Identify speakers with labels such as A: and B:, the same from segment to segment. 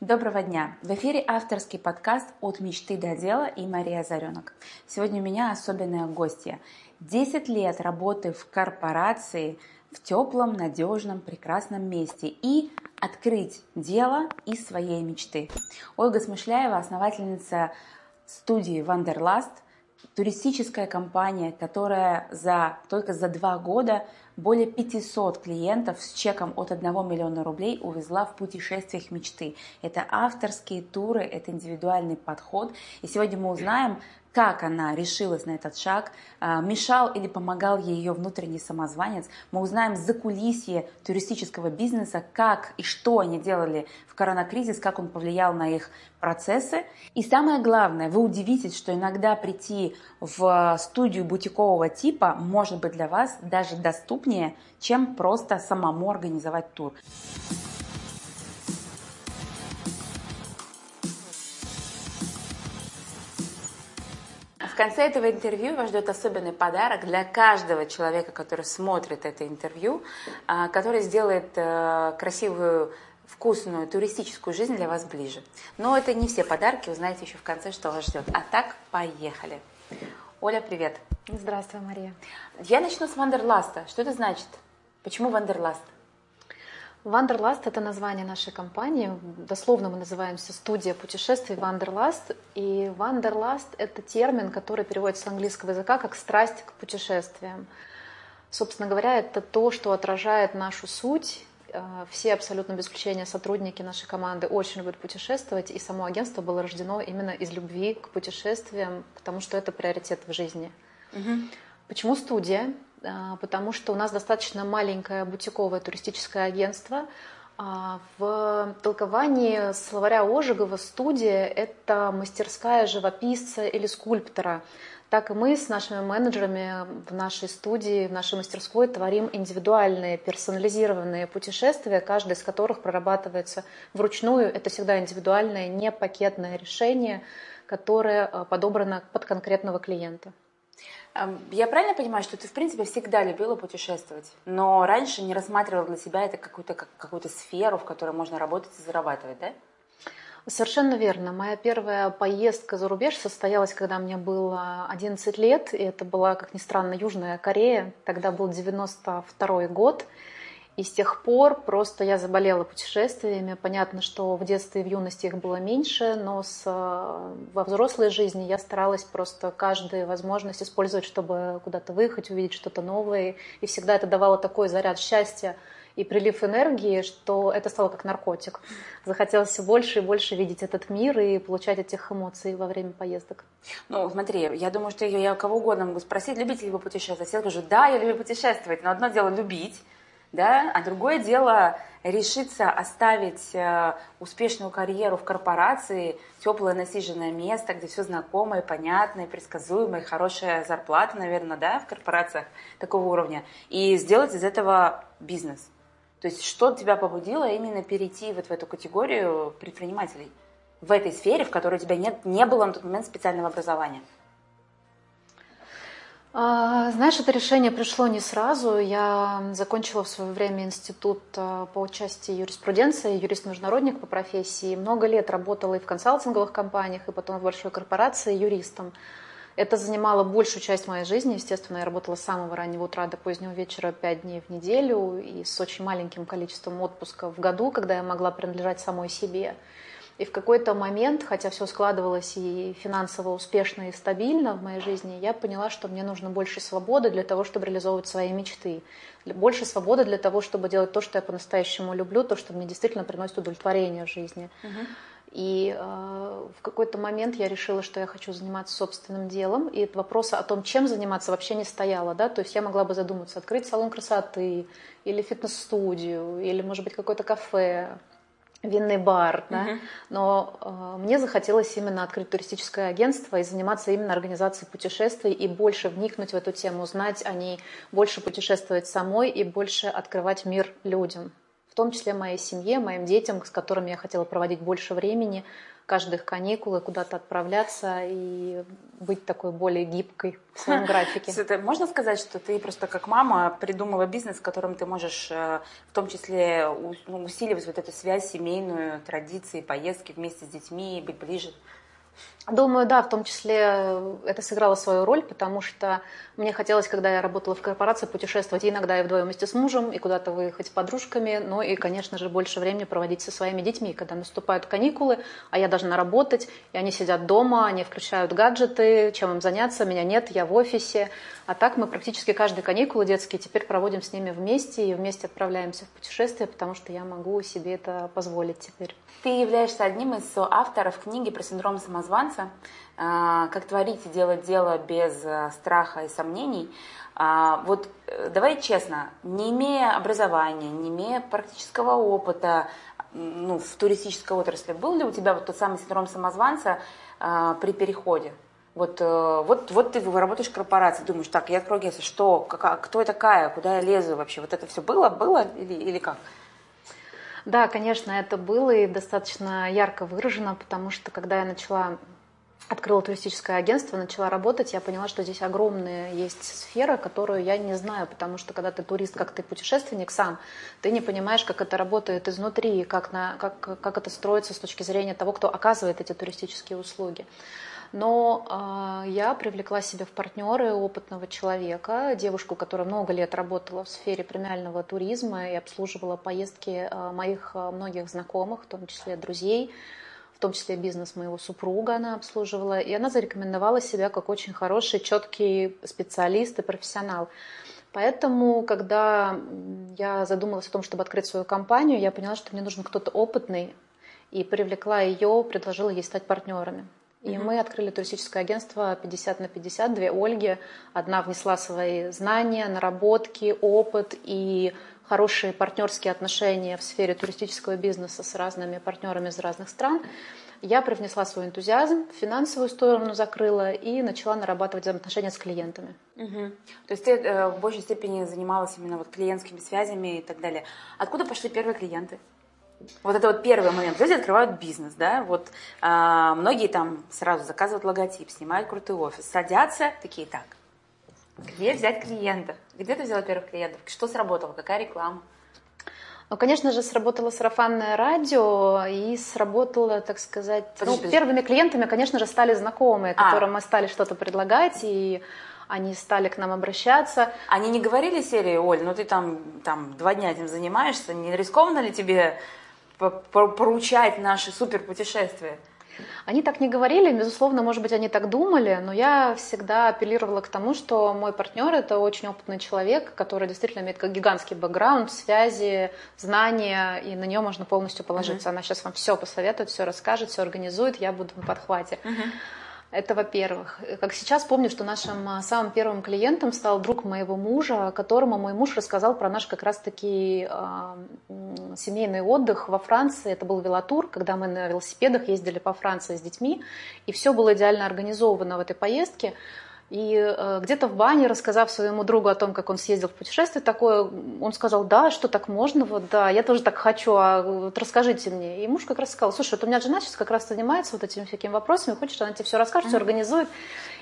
A: Доброго дня! В эфире авторский подкаст «От мечты до дела» и Мария Заренок. Сегодня у меня особенная гостья. 10 лет работы в корпорации в теплом, надежном, прекрасном месте и открыть дело из своей мечты. Ольга Смышляева, основательница студии «Wanderlust», туристическая компания, которая за, только за два года более 500 клиентов с чеком от 1 миллиона рублей увезла в путешествиях мечты. Это авторские туры, это индивидуальный подход. И сегодня мы узнаем, как она решилась на этот шаг, а, мешал или помогал ей ее внутренний самозванец. Мы узнаем за кулисье туристического бизнеса, как и что они делали в коронакризис, как он повлиял на их процессы. И самое главное, вы удивитесь, что иногда прийти в студию бутикового типа может быть для вас даже доступнее, чем просто самому организовать тур. Конце этого интервью вас ждет особенный подарок для каждого человека, который смотрит это интервью, а, который сделает э, красивую вкусную туристическую жизнь для вас ближе. Но это не все подарки, узнаете еще в конце, что вас ждет. А так, поехали. Оля, привет.
B: Здравствуй, Мария.
A: Я начну с Wanderlust а. Что это значит? Почему Wanderlust?
B: Wanderlust – это название нашей компании. Дословно мы называемся «Студия путешествий Wanderlust». И Wanderlust – это термин, который переводится с английского языка как «страсть к путешествиям». Собственно говоря, это то, что отражает нашу суть. Э, все абсолютно без исключения сотрудники нашей команды очень любят путешествовать, и само агентство было рождено именно из любви к путешествиям, потому что это приоритет в жизни. Угу. Почему студия? А, потому что у нас достаточно маленькое бутиковое туристическое агентство. А, в толковании словаря Ожегова студия – это мастерская живописца или скульптора. Так и мы с нашими менеджерами в нашей студии, в нашей мастерской творим индивидуальные, персонализированные путешествия, каждый из которых прорабатывается вручную. Это всегда индивидуальное, не пакетное решение, которое а, подобрано под конкретного клиента.
A: Я правильно понимаю, что ты, в принципе, всегда любила путешествовать, но раньше не рассматривала для себя это какую-то какую сферу, в которой можно работать и зарабатывать, да?
B: Совершенно верно. Моя первая поездка за рубеж состоялась, когда мне было 11 лет, и это была, как ни странно, Южная Корея. Тогда был 92 год. И с тех пор просто я заболела путешествиями. Понятно, что в детстве и в юности их было меньше, но с, э, во взрослой жизни я старалась просто каждую возможность использовать, чтобы куда-то выехать, увидеть что-то новое. И всегда это давало такой заряд счастья и прилив энергии, что это стало как наркотик. Захотелось все больше и больше видеть этот мир и получать этих эмоций во время поездок.
A: Ну, смотри, я думаю, что я, кого угодно могу спросить, любите ли вы путешествовать? Я скажу, да, я люблю путешествовать, но одно дело любить, да, а другое дело решиться оставить э, успешную карьеру в корпорации, теплое насиженное место, где все знакомое, понятное, предсказуемое, хорошая зарплата, наверное, да, в корпорациях такого уровня, и сделать из этого бизнес. То есть что тебя побудило именно перейти вот в эту категорию предпринимателей в этой сфере, в которой у тебя нет, не было на тот момент специального образования?
B: А, знаешь, это решение пришло не сразу. Я закончила в свое время институт а, по части юриспруденции, юрист-международник по профессии. Много лет работала и в консалтинговых компаниях, и потом в большой корпорации юристом. Это занимало большую часть моей жизни. Естественно, я работала с самого раннего утра до позднего вечера, пять дней в неделю, и с очень маленьким количеством отпуска в году, когда я могла принадлежать самой себе. И в какой-то момент, хотя все складывалось и финансово успешно и стабильно в моей жизни, я поняла, что мне нужно больше свободы для того, чтобы реализовывать свои мечты. Больше свободы для того, чтобы делать то, что я по-настоящему люблю, то, что мне действительно приносит удовлетворение в жизни. Uh-huh. И э, в какой-то момент я решила, что я хочу заниматься собственным делом, и вопроса о том, чем заниматься, вообще не стояло. Да? То есть я могла бы задуматься, открыть салон красоты, или фитнес-студию, или, может быть, какое-то кафе, винный бар, да, uh-huh. но э, мне захотелось именно открыть туристическое агентство и заниматься именно организацией путешествий и больше вникнуть в эту тему, знать о ней, больше путешествовать самой и больше открывать мир людям том числе моей семье, моим детям, с которыми я хотела проводить больше времени, каждых каникулы куда-то отправляться и быть такой более гибкой в своем графике.
A: Это можно сказать, что ты просто как мама придумала бизнес, в котором ты можешь э, в том числе ну, усиливать вот эту связь семейную, традиции, поездки вместе с детьми, быть ближе?
B: Думаю, да, в том числе это сыграло свою роль, потому что мне хотелось, когда я работала в корпорации, путешествовать иногда и вдвоем вместе с мужем, и куда-то выехать с подружками, но и, конечно же, больше времени проводить со своими детьми, когда наступают каникулы, а я должна работать, и они сидят дома, они включают гаджеты, чем им заняться, меня нет, я в офисе. А так мы практически каждые каникулы детские теперь проводим с ними вместе и вместе отправляемся в путешествие, потому что я могу себе это позволить теперь.
A: Ты являешься одним из авторов книги про синдром самозванца а, «Как творить и делать дело без а, страха и сомнений». А, вот э, давай честно, не имея образования, не имея практического опыта ну, в туристической отрасли, был ли у тебя вот тот самый синдром самозванца при переходе? Вот, э, вот, вот ты работаешь в корпорации, думаешь, так, я открою агентство, что, как, кто я такая, куда я лезу вообще? Вот это все было, было или, или как?
B: Да, конечно, это было и достаточно ярко выражено, потому что когда я начала открыла туристическое агентство, начала работать, я поняла, что здесь огромная есть сфера, которую я не знаю, потому что когда ты турист, как ты путешественник сам, ты не понимаешь, как это работает изнутри, как, на, как, как это строится с точки зрения того, кто оказывает эти туристические услуги. Но э, я привлекла себе в партнеры опытного человека, девушку, которая много лет работала в сфере премиального туризма и обслуживала поездки э, моих э, многих знакомых, в том числе друзей, в том числе бизнес моего супруга она обслуживала. И она зарекомендовала себя как очень хороший, четкий специалист и профессионал. Поэтому, когда я задумалась о том, чтобы открыть свою компанию, я поняла, что мне нужен кто-то опытный, и привлекла ее, предложила ей стать партнерами. И mm-hmm. мы открыли туристическое агентство 50 на 50, две Ольги. Одна внесла свои знания, наработки, опыт и хорошие партнерские отношения в сфере туристического бизнеса с разными партнерами из разных стран. Я привнесла свой энтузиазм, финансовую сторону закрыла и начала нарабатывать взаимоотношения с клиентами.
A: Угу. То есть ты э, в большей степени занималась именно вот клиентскими связями и так далее. Откуда пошли первые клиенты? Вот это вот первый момент. Люди открывают бизнес, да, вот а, многие там сразу заказывают логотип, снимают крутой офис, садятся, такие так. Где взять клиента? Где ты взяла первых клиентов? Что сработало? Какая реклама?
B: Ну, конечно же, сработало сарафанное радио и сработало, так сказать... Подожди, ну, первыми клиентами, конечно же, стали знакомые, а. которым мы стали что-то предлагать, и они стали к нам обращаться.
A: Они не говорили серии, Оль, ну ты там, там два дня этим занимаешься, не рискованно ли тебе поручать наши супер путешествия.
B: Они так не говорили, безусловно, может быть, они так думали, но я всегда апеллировала к тому, что мой партнер это очень опытный человек, который действительно имеет гигантский бэкграунд, связи, знания, и на нее можно полностью положиться. Uh-huh. Она сейчас вам все посоветует, все расскажет, все организует, я буду в подхвате. Uh-huh. Это во-первых. Как сейчас помню, что нашим а, самым первым клиентом стал друг моего мужа, которому мой муж рассказал про наш как раз-таки э, семейный отдых во Франции. Это был велотур, когда мы на велосипедах ездили по Франции с детьми, и все было идеально организовано в этой поездке. И э, где-то в бане, рассказав своему другу о том, как он съездил в путешествие такое, он сказал, да, что так можно, вот, да, я тоже так хочу, а вот расскажите мне. И муж как раз сказал, слушай, вот у меня жена сейчас как раз занимается вот этими всякими вопросами, хочешь, она тебе все расскажет, все организует.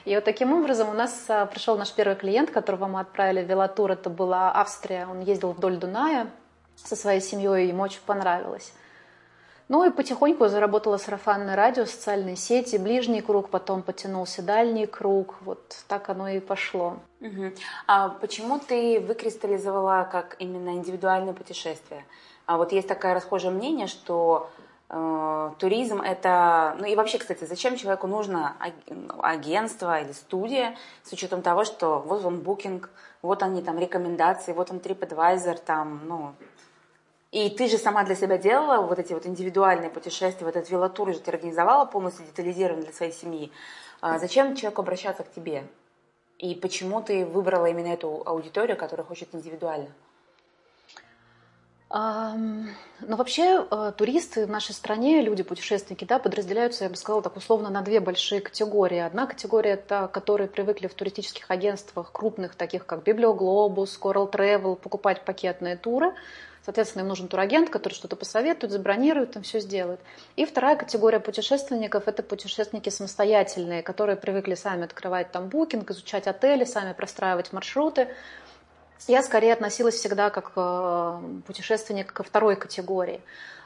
B: И вот таким образом у нас а, пришел наш первый клиент, которого мы отправили в велотур, это была Австрия, он ездил вдоль Дуная со своей семьей, ему очень понравилось. Ну и потихоньку заработала сарафанное радио, социальные сети, ближний круг, потом потянулся дальний круг. Вот так оно и пошло.
A: Угу. А почему ты выкристаллизовала как именно индивидуальное путешествие? А вот есть такое расхожее мнение, что э, туризм это... Ну и вообще, кстати, зачем человеку нужно агентство или студия с учетом того, что вот он букинг, вот они там рекомендации, вот он TripAdvisor, там, ну, и ты же сама для себя делала вот эти вот индивидуальные путешествия, вот этот велотур же ты организовала полностью детализированно для своей семьи. А зачем человеку обращаться к тебе? И почему ты выбрала именно эту аудиторию, которая хочет индивидуально?
B: Um, ну, вообще, э, туристы в нашей стране, люди, путешественники, да, подразделяются, я бы сказала, так условно, на две большие категории. Одна категория – это которые привыкли в туристических агентствах крупных, таких как Библиоглобус, Coral Travel, покупать пакетные туры – Соответственно, им нужен турагент, который что-то посоветует, забронирует, там все сделает. И вторая категория путешественников – это путешественники самостоятельные, которые привыкли сами открывать там букинг, изучать отели, сами простраивать маршруты. Я скорее относилась всегда как э, путешественник ко второй категории.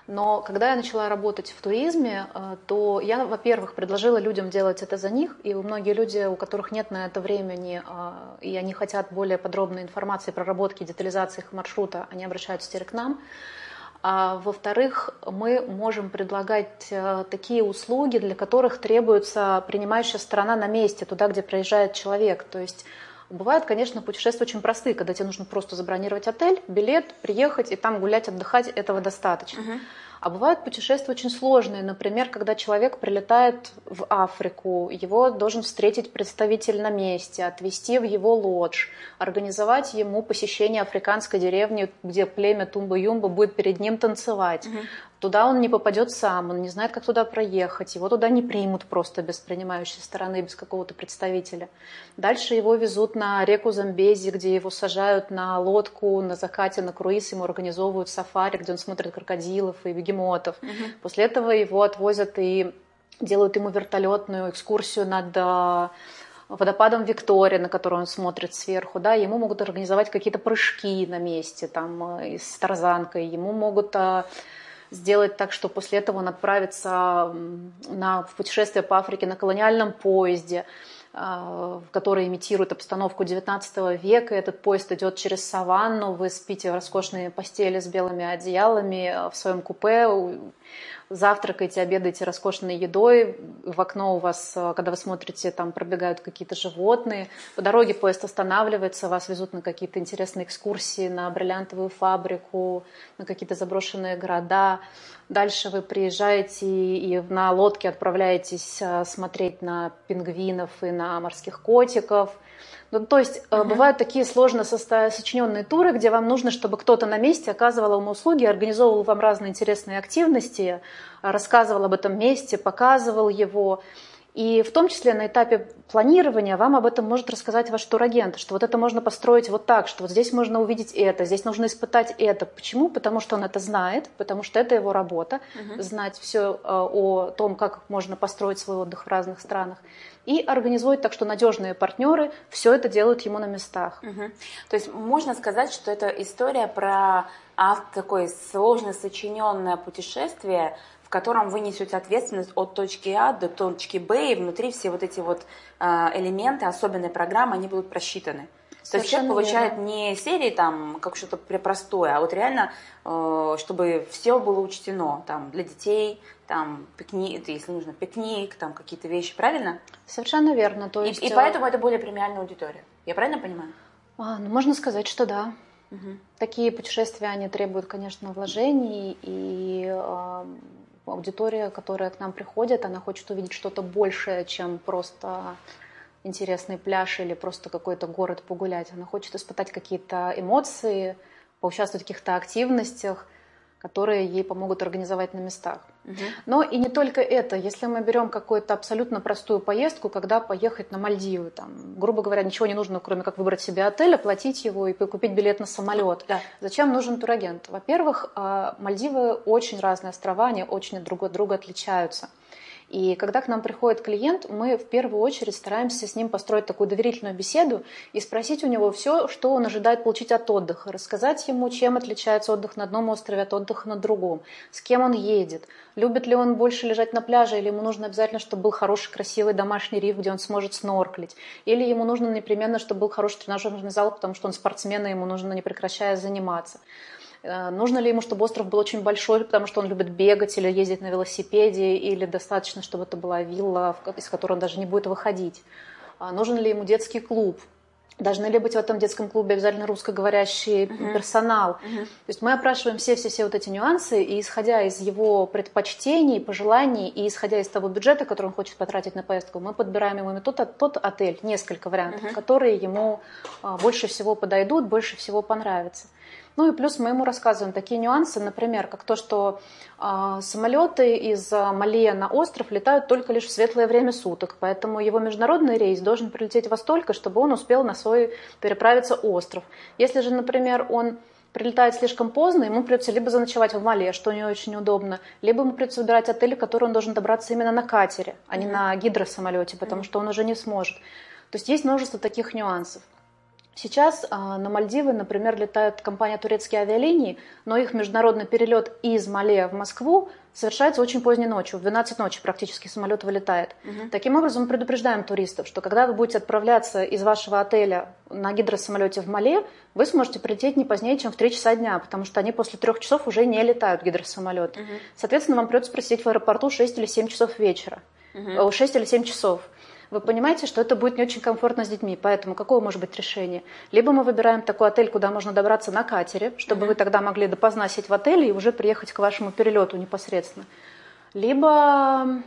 B: Но когда я начала работать в туризме, э, то я, во-первых, предложила людям делать это за них, и многие люди, у которых нет на это времени, э, и они хотят более подробной информации, проработки, детализации их маршрута, они обращаются теперь к нам. А во-вторых, мы можем предлагать э, такие услуги, для которых требуется принимающая сторона на месте, туда, где проезжает человек. То есть Бывают, конечно, путешествия очень простые, когда тебе нужно просто забронировать отель, билет, приехать и там гулять, отдыхать, этого достаточно. Uh-huh. А бывают путешествия очень сложные. Например, когда человек прилетает в Африку, его должен встретить представитель на месте, отвезти в его лодж, организовать ему посещение африканской деревни, где племя Тумба-Юмба будет перед ним танцевать. Угу. Туда он не попадет сам, он не знает, как туда проехать, его туда не примут просто без принимающей стороны, без какого-то представителя. Дальше его везут на реку Замбези, где его сажают на лодку, на закате, на круиз, ему организовывают сафари, где он смотрит крокодилов и бегемотов. Угу. После этого его отвозят и делают ему вертолетную экскурсию над а, водопадом Виктория, на который он смотрит сверху, да, ему могут организовать какие-то прыжки на месте, там, э, с тарзанкой, ему могут а, сделать так, что после этого он отправится на, в путешествие по Африке на колониальном поезде, а, который имитирует обстановку XIX века. Этот поезд идет через саванну, вы спите в роскошные постели с белыми одеялами а, в своем купе, завтракаете, обедаете роскошной едой, в окно у вас, э, когда вы смотрите, там пробегают какие-то животные, по дороге поезд останавливается, вас везут на какие-то интересные экскурсии, на бриллиантовую фабрику, на какие-то заброшенные города. Дальше вы приезжаете и на лодке отправляетесь э, смотреть на пингвинов и на морских котиков – ну, то есть угу. бывают такие сложно сочиненные туры, где вам нужно, чтобы кто-то на месте оказывал вам услуги, организовывал вам разные интересные активности, рассказывал об этом месте, показывал его. И в том числе на этапе планирования вам об этом может рассказать ваш турагент, что вот это можно построить вот так, что вот здесь можно увидеть это, здесь нужно испытать это. Почему? Потому что он это знает, потому что это его работа, угу. знать все о том, как можно построить свой отдых в разных странах и организует так, что надежные партнеры все это делают ему на местах.
A: Угу. То есть можно сказать, что это история про авто, такое сложно сочиненное путешествие, в котором вы несете ответственность от точки А до точки Б, и внутри все вот эти вот а, элементы особенной программы, они будут просчитаны. То есть человек получает верно. не серии там как что-то простое, а вот реально, э, чтобы все было учтено там для детей, там пикник, если нужно пикник, там какие-то вещи, правильно?
B: Совершенно верно. То есть...
A: и, и поэтому это более премиальная аудитория. Я правильно понимаю?
B: А, ну, можно сказать, что да. Угу. Такие путешествия, они требуют, конечно, вложений, и э, аудитория, которая к нам приходит, она хочет увидеть что-то большее, чем просто интересный пляж или просто какой-то город погулять. Она хочет испытать какие-то эмоции, поучаствовать в каких-то активностях, которые ей помогут организовать на местах. Угу. Но и не только это. Если мы берем какую-то абсолютно простую поездку, когда поехать на Мальдивы, там, грубо говоря, ничего не нужно, кроме как выбрать себе отель, оплатить его и купить билет на самолет. Да. Зачем нужен турагент? Во-первых, а, Мальдивы очень разные острова, они очень друг от друга отличаются. И когда к нам приходит клиент, мы в первую очередь стараемся с ним построить такую доверительную беседу и спросить у него все, что он ожидает получить от отдыха, рассказать ему, чем отличается отдых на одном острове от отдыха на другом, с кем он едет, любит ли он больше лежать на пляже, или ему нужно обязательно, чтобы был хороший, красивый домашний риф, где он сможет снорклить, или ему нужно непременно, чтобы был хороший тренажерный зал, потому что он спортсмен, и ему нужно не прекращая заниматься. Э, нужно ли ему, чтобы остров был очень большой, потому что он любит бегать или ездить на велосипеде, или достаточно, чтобы это была вилла, из которой он даже не будет выходить? А нужен ли ему детский клуб? Должны ли быть в этом детском клубе обязательно русскоговорящий uh-huh. персонал? Uh-huh. То есть мы опрашиваем все-все-все вот эти нюансы, и исходя из его предпочтений, пожеланий, и исходя из того бюджета, который он хочет потратить на поездку, мы подбираем ему тот, тот отель, несколько вариантов, uh-huh. которые ему а, больше всего подойдут, больше всего понравятся. Ну и плюс мы ему рассказываем такие нюансы, например, как то, что э, самолеты из Малия на остров летают только лишь в светлое время суток, поэтому его международный рейс должен прилететь во столько, чтобы он успел на свой переправиться остров. Если же, например, он прилетает слишком поздно, ему придется либо заночевать в Мале, что не очень удобно, либо ему придется выбирать отель, в который он должен добраться именно на катере, а не на гидросамолете, потому что он уже не сможет. То есть есть множество таких нюансов. Сейчас а, на Мальдивы, например, летает компания «Турецкие авиалинии», но их международный перелет из Мале в Москву совершается очень поздней ночью, в 12 ночи практически самолет вылетает. Угу. Таким образом, мы предупреждаем туристов, что когда вы будете отправляться из вашего отеля на гидросамолете в Мале, вы сможете прилететь не позднее, чем в 3 часа дня, потому что они после трех часов уже не летают гидросамолеты. Угу. Соответственно, вам придется просидеть в аэропорту 6 или 7 часов вечера. Угу. 6 или 7 часов вы понимаете, что это будет не очень комфортно с детьми. Поэтому какое может быть решение? Либо мы выбираем такой отель, куда можно добраться на катере, чтобы mm-hmm. вы тогда могли допоздна сидеть в отеле и уже приехать к вашему перелету непосредственно. Либо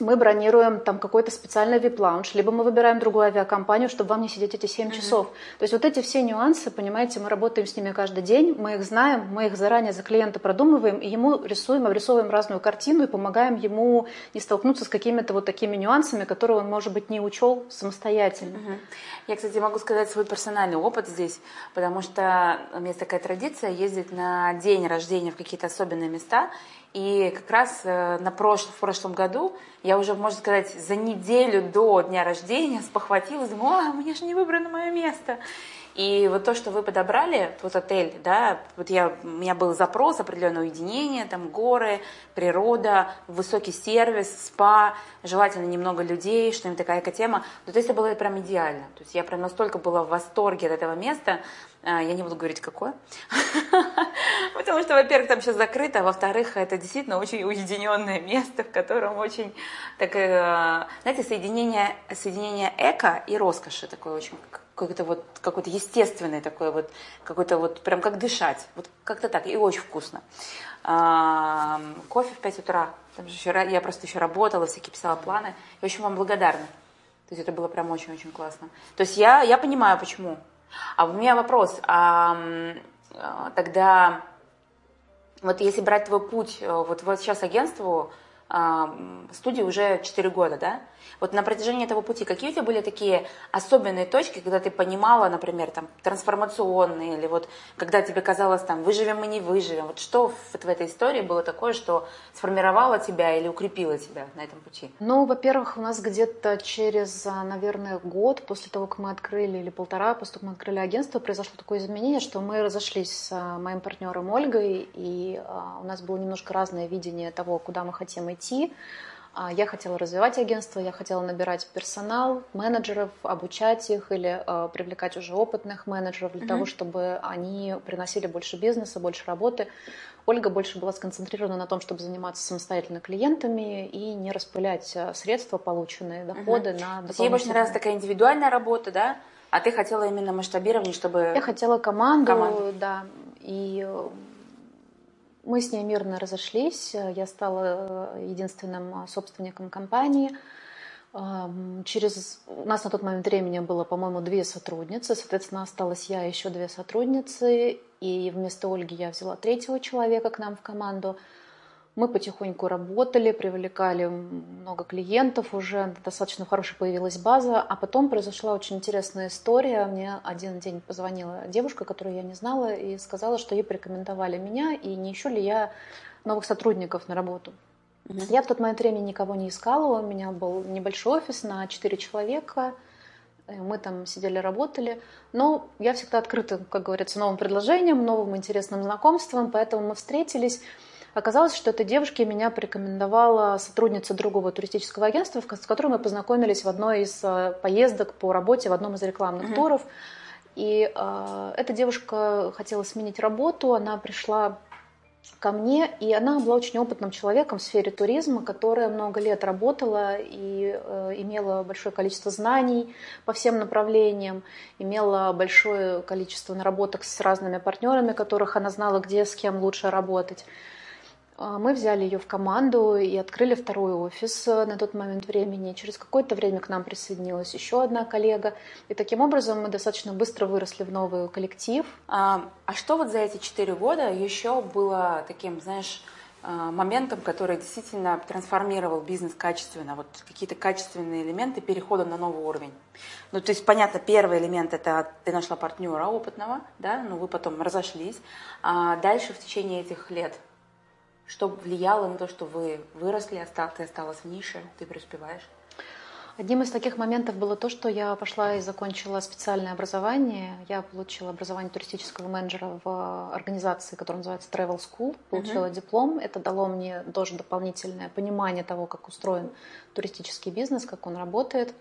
B: мы бронируем там какой-то специальный VIP-лаунж, либо мы выбираем другую авиакомпанию, чтобы вам не сидеть эти 7 mm-hmm. часов. То есть вот эти все нюансы, понимаете, мы работаем с ними каждый день, мы их знаем, мы их заранее за клиента продумываем, и ему рисуем, обрисовываем разную картину и помогаем ему не столкнуться с какими-то вот такими нюансами, которые он, может быть, не учел самостоятельно.
A: Mm-hmm. Я, кстати, могу сказать свой персональный опыт здесь, потому что у меня есть такая традиция ездить на день рождения в какие-то особенные места, и как раз э, на прошлом, в прошлом году я уже, можно сказать, за неделю до дня рождения спохватилась, думаю, а, меня же не выбрано мое место. И вот то, что вы подобрали, тот отель, да, вот я, у меня был запрос, определенное уединение, там горы, природа, высокий сервис, спа, желательно немного людей, что-нибудь такая тема. Ну, то есть это было прям идеально. То есть я прям настолько была в восторге от этого места, а, я не буду говорить, какое. Потому что, во-первых, там сейчас закрыто, а во-вторых, это действительно очень уединенное место, в котором очень такое, знаете, соединение, соединение эко и роскоши такое очень какой-то вот какой-то естественный такой вот какой-то вот прям как дышать. Вот как-то так и очень вкусно. А, кофе в 5 утра. Там же еще, я просто еще работала всякие писала планы. И очень вам благодарна. То есть это было прям очень-очень классно. То есть я я понимаю почему. А у меня вопрос, а, тогда вот если брать твой путь, э, вот, вот сейчас агентству, а, студии уже 4 года, да? Вот на протяжении этого пути какие у тебя были такие особенные точки, когда ты понимала, например, там, трансформационные, или вот когда тебе казалось, там, выживем мы не выживем, вот что вот в этой истории было такое, что сформировало тебя или укрепило тебя на этом пути?
B: Ну, во-первых, у нас где-то через, а, наверное, год после того, как мы открыли, или полтора, после того, как мы открыли агентство, произошло такое изменение, что мы разошлись с а, моим партнером Ольгой, и а, у нас было немножко разное видение того, куда мы хотим идти. А, я хотела развивать агентство, я хотела набирать персонал, менеджеров, обучать их или э, привлекать уже опытных менеджеров для mm-hmm. того, чтобы они приносили больше бизнеса, больше работы. Ольга больше была сконцентрирована на том, чтобы заниматься самостоятельно клиентами и не распылять э, средства, полученные доходы mm-hmm. на
A: дополнительные... Ей больше нравилась такая индивидуальная работа, да? А ты хотела именно масштабирование, чтобы...
B: Я хотела команду, команду. да. И мы с ней мирно разошлись. Я стала э, единственным э, собственником компании. Через... У нас на тот момент времени было, по-моему, две сотрудницы. Соответственно, осталась я и еще две сотрудницы. И вместо Ольги я взяла третьего человека к нам в команду – мы потихоньку работали, привлекали много клиентов, уже достаточно хорошая появилась база, а потом произошла очень интересная история. Мне один день позвонила девушка, которую я не знала, и сказала, что ей порекомендовали меня, и не ищу ли я новых сотрудников на работу. Mm-hmm. Я в тот момент времени никого не искала, у меня был небольшой офис на 4 человека, мы там сидели, работали. Но я всегда открыта, как говорится, новым предложениям, новым интересным знакомствам, поэтому мы встретились. Оказалось, что этой девушке меня порекомендовала сотрудница другого туристического агентства, с которой мы познакомились в одной из э, поездок по работе в одном из рекламных mm-hmm. туров. И э, эта девушка хотела сменить работу, она пришла ко мне, и она была очень опытным человеком в сфере туризма, которая много лет работала и э, имела большое количество знаний по всем направлениям, имела большое количество наработок с разными партнерами, которых она знала, где с кем лучше работать. А, мы взяли ее в команду и открыли второй офис э, на тот момент времени. Через какое-то время к нам присоединилась еще одна коллега. И таким образом мы достаточно быстро выросли в новый коллектив.
A: А, а что вот за эти четыре года еще было таким, знаешь, моментом, который действительно трансформировал бизнес качественно, вот какие-то качественные элементы перехода на новый уровень. Ну, то есть, понятно, первый элемент – это ты нашла партнера опытного, да, но вы потом разошлись. А дальше в течение этих лет что влияло на то, что вы выросли, ты осталась в нише, ты преуспеваешь?
B: Одним из таких моментов было то, что я пошла и закончила специальное образование. Я получила образование туристического менеджера в организации, которая называется Travel School. Получила uh-huh. диплом. Это дало мне тоже дополнительное понимание того, как устроен туристический бизнес, как он работает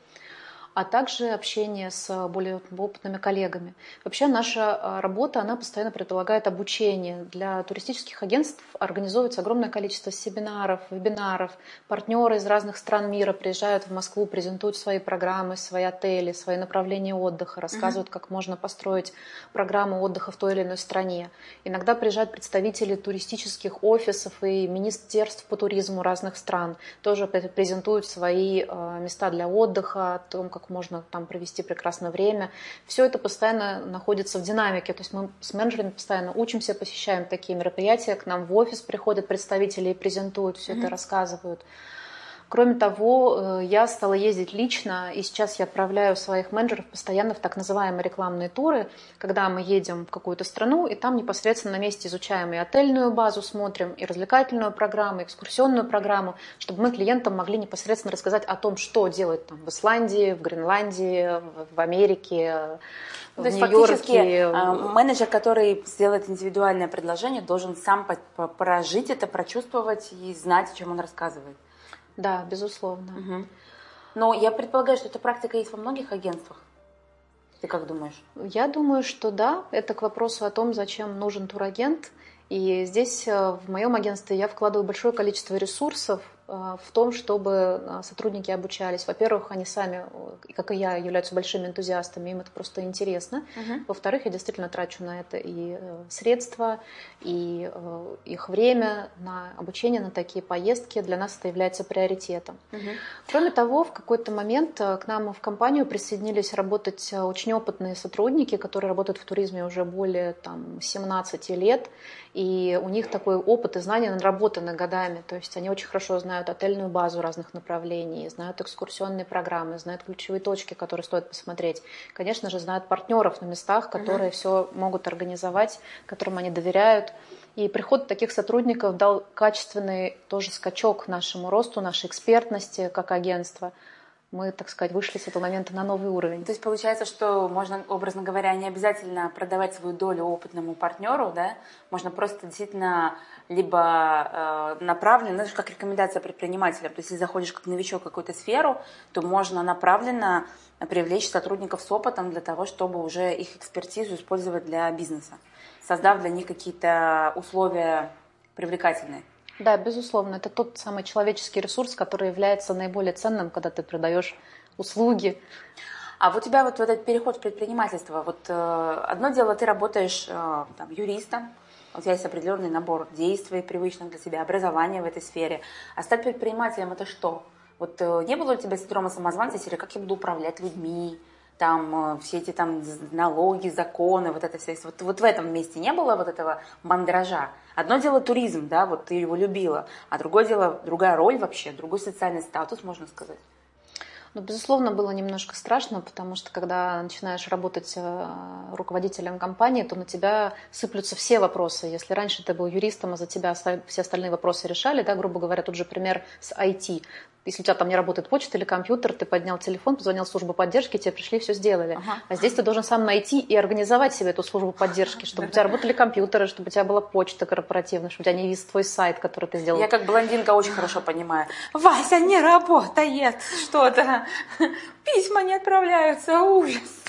B: а также общение с более опытными коллегами. Вообще наша а, работа, она постоянно предполагает обучение. Для туристических агентств организовывается огромное количество семинаров, вебинаров. Партнеры из разных стран мира приезжают в Москву, презентуют свои программы, свои отели, свои направления отдыха, рассказывают, как можно построить программу отдыха в той или иной стране. Иногда приезжают представители туристических офисов и министерств по туризму разных стран, тоже презентуют свои а, места для отдыха, о том, как как можно там провести прекрасное время. Все это постоянно находится в динамике. То есть мы с менеджерами постоянно учимся, посещаем такие мероприятия, к нам в офис приходят представители и презентуют, все mm-hmm. это рассказывают. Кроме того, э, я стала ездить лично, и сейчас я отправляю своих менеджеров постоянно в так называемые рекламные туры, когда мы едем в какую-то страну, и там непосредственно на месте изучаем и отельную базу смотрим, и развлекательную программу, и экскурсионную программу, чтобы мы клиентам могли непосредственно рассказать о том, что делать там в Исландии, в Гренландии, в Америке,
A: то в есть Нью-Йорке. фактически а, менеджер, который сделает индивидуальное предложение, должен сам прожить это, прочувствовать и знать, о чем он рассказывает.
B: Да, безусловно.
A: Угу. Но я предполагаю, что эта практика есть во многих агентствах. Ты как думаешь?
B: Я думаю, что да. Это к вопросу о том, зачем нужен турагент. И здесь э, в моем агентстве я вкладываю большое количество ресурсов в том, чтобы э, сотрудники обучались. Во-первых, они сами, э, как и я, являются большими энтузиастами, им это просто интересно. Uh-huh. Во-вторых, я действительно трачу на это и средства, и их время на обучение, на такие поездки. Для нас это является приоритетом. Uh-huh. Кроме того, в какой-то момент к нам в компанию присоединились работать очень опытные сотрудники, которые работают в туризме уже более там, 17 лет, и у них такой опыт и знания наработаны годами. То есть они очень хорошо знают отельную базу разных направлений, знают экскурсионные программы, знают ключевые точки, которые стоит посмотреть. Конечно же, знают партнеров на местах, которые uh-huh. все могут организовать, которым они доверяют. И приход таких сотрудников дал качественный тоже скачок нашему росту, нашей экспертности как агентства – мы, так сказать, вышли с этого момента на новый уровень.
A: То есть получается, что можно, образно говоря, не обязательно продавать свою долю опытному партнеру, да? Можно просто действительно либо э, направленно, ну, как рекомендация предпринимателя, то есть если заходишь как новичок в какую-то сферу, то можно направленно привлечь сотрудников с опытом для того, чтобы уже их экспертизу использовать для бизнеса, создав для них какие-то условия привлекательные.
B: Да, безусловно, это тот самый человеческий ресурс, который является наиболее ценным, когда ты продаешь услуги.
A: А вот у тебя вот, вот этот переход в предпринимательство, вот э, одно дело, ты работаешь э, там, юристом, у тебя есть определенный набор действий, привычных для тебя, образования в этой сфере. А стать предпринимателем это что? Вот э, не было у тебя синдрома самозванца, или как я буду управлять людьми, там э, все эти там налоги, законы, вот это все. Вот, вот в этом месте не было вот этого мандража. Одно дело туризм, да, вот ты его любила, а другое дело другая роль вообще, другой социальный статус, можно сказать.
B: Ну, безусловно, было немножко страшно, потому что когда начинаешь работать э, руководителем компании, то на тебя сыплются все вопросы. Если раньше ты был юристом, а за тебя все остальные вопросы решали, да, грубо говоря, тут же пример с IT если у тебя там не работает почта или компьютер, ты поднял телефон, позвонил в службу поддержки, тебе пришли, все сделали. Ага. А здесь ты должен сам найти и организовать себе эту службу поддержки, чтобы у тебя работали компьютеры, чтобы у тебя была почта корпоративная, чтобы у тебя не вис твой сайт, который ты сделал.
A: Я как блондинка очень хорошо понимаю. Вася не работает, что-то. Письма не отправляются, ужас.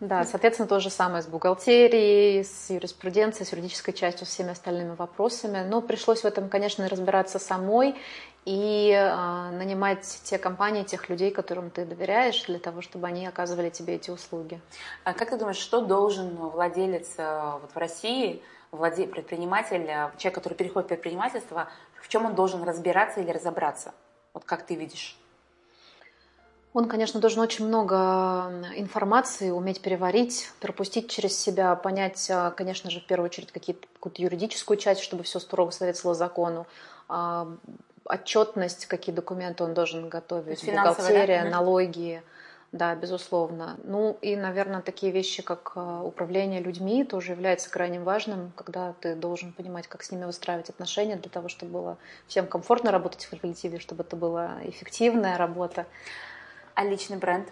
B: Да, соответственно, то же самое с бухгалтерией, с юриспруденцией, с юридической частью, с всеми остальными вопросами. Но пришлось в этом, конечно, разбираться самой и э, нанимать те компании, тех людей, которым ты доверяешь, для того, чтобы они оказывали тебе эти услуги.
A: А как ты думаешь, что должен владелец э, вот в России, владе... предприниматель, э, человек, который переходит в предпринимательство, в чем он должен разбираться или разобраться? Вот как ты видишь?
B: Он, конечно, должен очень много информации уметь переварить, пропустить через себя, понять, а, конечно же, в первую очередь какую-то юридическую часть, чтобы все строго соответствовало закону, а, отчетность, какие документы он должен готовить, бухгалтерия, да? налоги, да, безусловно. Ну и, наверное, такие вещи, как а, управление людьми, тоже является крайне важным, когда ты должен понимать, как с ними выстраивать отношения для того, чтобы было всем комфортно работать в коллективе, чтобы это была эффективная работа.
A: А личный бренд?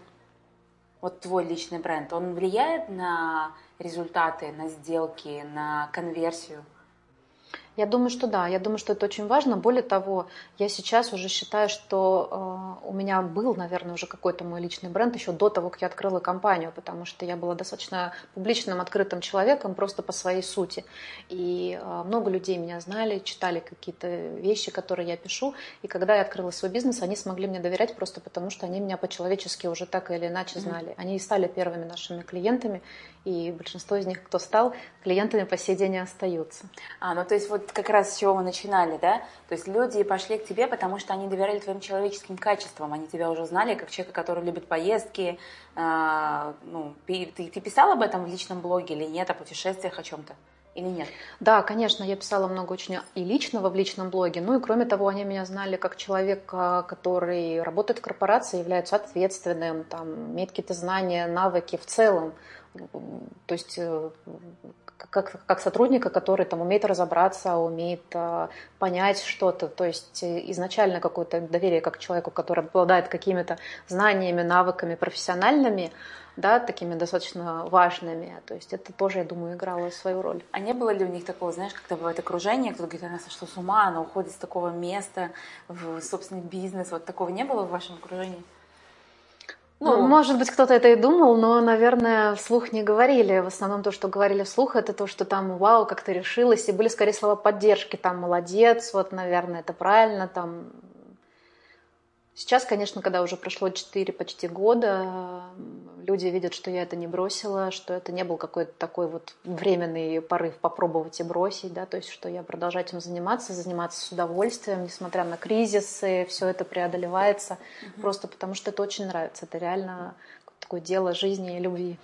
A: Вот твой личный бренд, он влияет на результаты, на сделки, на конверсию?
B: Я думаю, что да. Я думаю, что это очень важно. Более того, я сейчас уже считаю, что э, у меня был, наверное, уже какой-то мой личный бренд еще до того, как я открыла компанию, потому что я была достаточно публичным, открытым человеком просто по своей сути. И э, много людей меня знали, читали какие-то вещи, которые я пишу. И когда я открыла свой бизнес, они смогли мне доверять просто потому, что они меня по-человечески уже так или иначе знали. Mm-hmm. Они и стали первыми нашими клиентами и большинство из них, кто стал, клиентами по сей день остаются.
A: А, ну то есть вот как раз с чего мы начинали, да? То есть люди пошли к тебе, потому что они доверяли твоим человеческим качествам, они тебя уже знали как человека, который любит поездки. А, ну, ты, ты писал об этом в личном блоге или нет, о путешествиях, о чем-то? или нет?
B: Да, конечно, я писала много очень и личного в личном блоге. Ну и кроме того, они меня знали как человека, который работает в корпорации, является ответственным, там, имеет какие-то знания, навыки в целом то есть э, как, как сотрудника, который там умеет разобраться, умеет а, понять что-то, то есть э, изначально какое-то доверие как человеку, который обладает какими-то знаниями, навыками профессиональными, да, такими достаточно важными. То есть это тоже, я думаю, играло свою роль.
A: А не было ли у них такого, знаешь, когда бывает окружение, кто говорит, она сошла с ума, она уходит с такого места в собственный бизнес, вот такого не было в вашем окружении?
B: Ну, ну, может быть, кто-то это и думал, но, наверное, вслух не говорили. В основном то, что говорили вслух, это то, что там, вау, как ты решилась, и были скорее слова поддержки, там, молодец, вот, наверное, это правильно, там. Сейчас, конечно, когда уже прошло 4 почти года, люди видят, что я это не бросила, что это не был какой-то такой вот временный порыв попробовать и бросить, да, то есть что я продолжаю этим заниматься, заниматься с удовольствием, несмотря на кризисы, все это преодолевается, угу. просто потому что это очень нравится, это реально такое дело жизни и любви.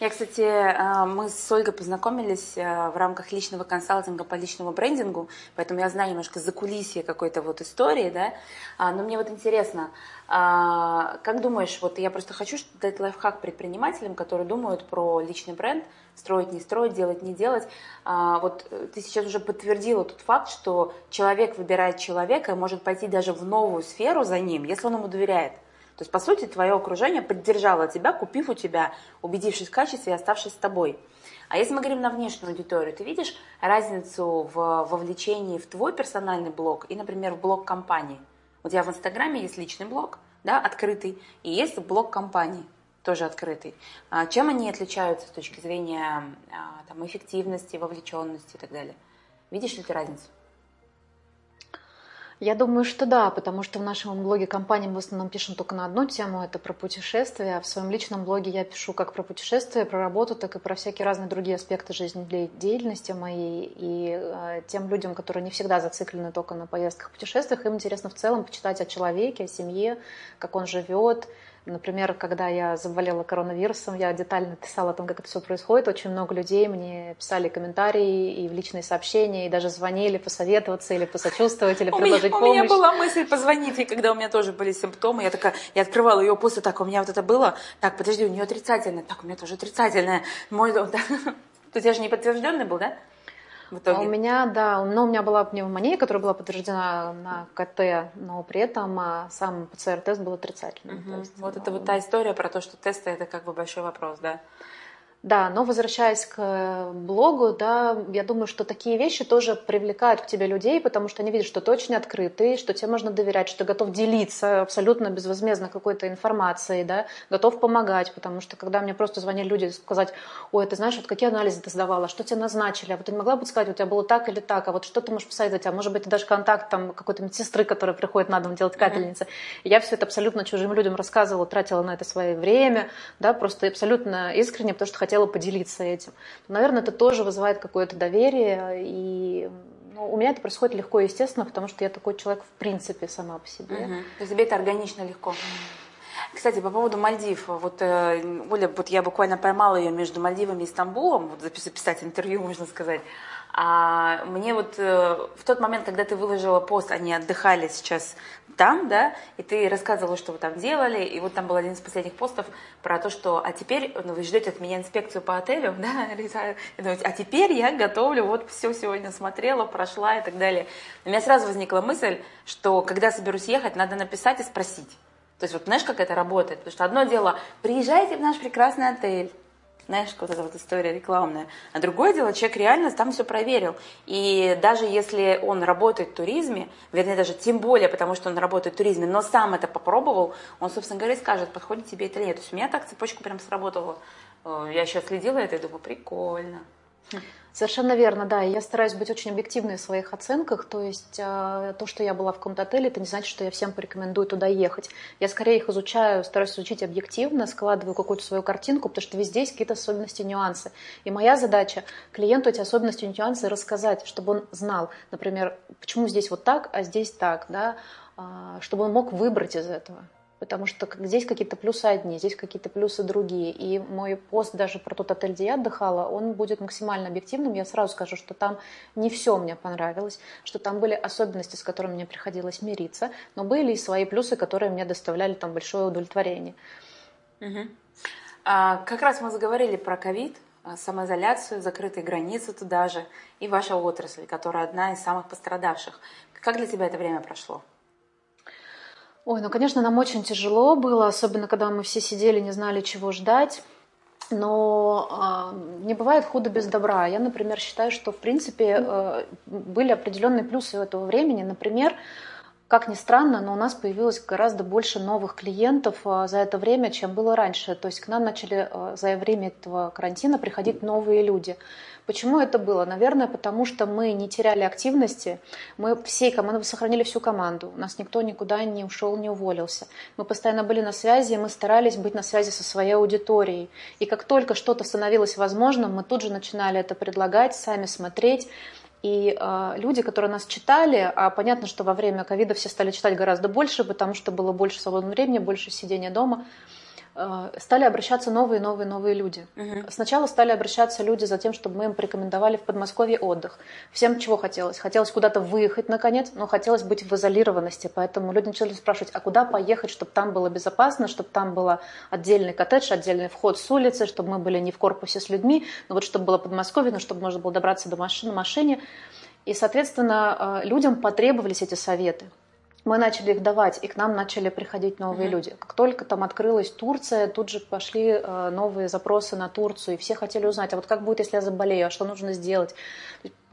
A: Я, кстати, э, мы с Ольгой познакомились э, в рамках личного консалтинга по личному брендингу, поэтому я знаю немножко за кулисье какой-то вот истории, да, а, но мне вот интересно, а, как думаешь, вот я просто хочу дать лайфхак предпринимателям, которые думают про личный бренд, строить, не строить, делать, не делать. А, вот э, ты сейчас уже подтвердила тот факт, что человек выбирает человека и может пойти даже в новую сферу за ним, если он ему доверяет. То есть, по сути, твое окружение поддержало тебя, купив у тебя, убедившись в качестве и оставшись с тобой. А если мы говорим на внешнюю аудиторию, ты видишь разницу в вовлечении в твой персональный блог и, например, в блог компании? У тебя в Инстаграме есть личный блог, да, открытый, и есть блог компании, тоже открытый. А чем они отличаются с точки зрения а, там, эффективности, вовлеченности и так далее? Видишь ли ты разницу?
B: Я думаю, что да, потому что в нашем блоге компании мы в основном пишем только на одну тему, это про путешествия. А в своем личном блоге я пишу как про путешествия, про работу, так и про всякие разные другие аспекты жизнедеятельности моей. И э, тем людям, которые не всегда зациклены только на поездках, путешествиях, им интересно в целом почитать о человеке, о семье, как он живет, Например, когда я заболела коронавирусом, я детально писала о том, как это все происходит. Очень много людей мне писали комментарии и в личные сообщения, и даже звонили посоветоваться или посочувствовать, или предложить помощь. У
A: меня была мысль позвонить, и когда у меня тоже были симптомы, я такая, я открывала ее после, так, у меня вот это было, так, подожди, у нее отрицательное, так, у меня тоже отрицательное. Мой, да. То есть я же не подтвержденный был, да?
B: В итоге? А у меня, да, но у меня была пневмония, которая была подтверждена на КТ, но при этом а, сам ПЦР-тест был отрицательным.
A: Угу. Есть, вот ну, это вот та история про то, что тесты это как бы большой вопрос, да?
B: Да, но возвращаясь к блогу, да, я думаю, что такие вещи тоже привлекают к тебе людей, потому что они видят, что ты очень открытый, что тебе можно доверять, что ты готов делиться абсолютно безвозмездно какой-то информацией, да, готов помогать, потому что когда мне просто звонили люди сказать, ой, ты знаешь, вот какие анализы ты сдавала, что тебе назначили, а вот ты не могла бы сказать, у тебя было так или так, а вот что ты можешь посоветовать, а может быть, даже контакт там какой-то медсестры, которая приходит на дом делать капельницы. Mm-hmm. я все это абсолютно чужим людям рассказывала, тратила на это свое время, да, просто абсолютно искренне, потому что хотела поделиться этим, наверное, это тоже вызывает какое-то доверие. И ну, у меня это происходит легко и естественно, потому что я такой человек в принципе сама по себе.
A: Угу. То есть тебе это органично легко. Кстати, по поводу Мальдив. Вот э, Оля, вот я буквально поймала ее между Мальдивами и Стамбулом, вот записать интервью, можно сказать. А мне вот э, в тот момент, когда ты выложила пост, они отдыхали сейчас там, да, и ты рассказывала, что вы там делали, и вот там был один из последних постов про то, что, а теперь ну, вы ждете от меня инспекцию по отелю, да, а теперь я готовлю, вот все сегодня смотрела, прошла и так далее. У меня сразу возникла мысль, что когда соберусь ехать, надо написать и спросить. То есть вот знаешь, как это работает? Потому что одно дело, приезжайте в наш прекрасный отель, знаешь, вот эта вот история рекламная. А другое дело, человек реально там все проверил. И даже если он работает в туризме, вернее, даже тем более, потому что он работает в туризме, но сам это попробовал, он, собственно говоря, скажет, подходит тебе это или нет. То есть у меня так цепочка прям сработала. Э, я сейчас следила это и думаю, прикольно.
B: Совершенно верно, да. И я стараюсь быть очень объективной в своих оценках. То есть э, то, что я была в каком-то отеле, это не значит, что я всем порекомендую туда ехать. Я скорее их изучаю, стараюсь изучить объективно, складываю какую-то свою картинку, потому что везде есть какие-то особенности, нюансы. И моя задача клиенту эти особенности, нюансы рассказать, чтобы он знал, например, почему здесь вот так, а здесь так, да, э, чтобы он мог выбрать из этого потому что здесь какие-то плюсы одни, здесь какие-то плюсы другие. И мой пост даже про тот отель, где я отдыхала, он будет максимально объективным. Я сразу скажу, что там не все мне понравилось, что там были особенности, с которыми мне приходилось мириться, но были и свои плюсы, которые мне доставляли там большое удовлетворение.
A: Угу. А, как раз мы заговорили про ковид, а, самоизоляцию, закрытые границы туда же, и ваша отрасль, которая одна из самых пострадавших. Как для тебя это время прошло?
B: Ой, ну, конечно, нам очень тяжело было, особенно когда мы все сидели, не знали, чего ждать. Но э, не бывает худо без добра. Я, например, считаю, что, в принципе, э, были определенные плюсы у этого времени. Например, как ни странно, но у нас появилось гораздо больше новых клиентов э, за это время, чем было раньше. То есть к нам начали э, за время этого карантина приходить новые люди. Почему это было? Наверное, потому что мы не теряли активности, мы всей командой сохранили всю команду, у нас никто никуда не ушел, не уволился. Мы постоянно были на связи, мы старались быть на связи со своей аудиторией. И как только что-то становилось возможным, мы тут же начинали это предлагать, сами смотреть. И э, люди, которые нас читали, а понятно, что во время ковида все стали читать гораздо больше, потому что было больше свободного времени, больше сидения дома, стали обращаться новые, новые, новые люди. Угу. Сначала стали обращаться люди за тем, чтобы мы им порекомендовали в Подмосковье отдых. Всем чего хотелось? Хотелось куда-то выехать, наконец, но хотелось быть в изолированности. Поэтому люди начали спрашивать, а куда поехать, чтобы там было безопасно, чтобы там был отдельный коттедж, отдельный вход с улицы, чтобы мы были не в корпусе с людьми, но вот чтобы было Подмосковье, но чтобы можно было добраться до машины, машине. И, соответственно, э, людям потребовались эти советы мы начали их давать, и к нам начали приходить новые mm-hmm. люди. Как только там открылась Турция, тут же пошли э, новые запросы на Турцию, и все хотели узнать, а вот как будет, если я заболею, а что нужно сделать.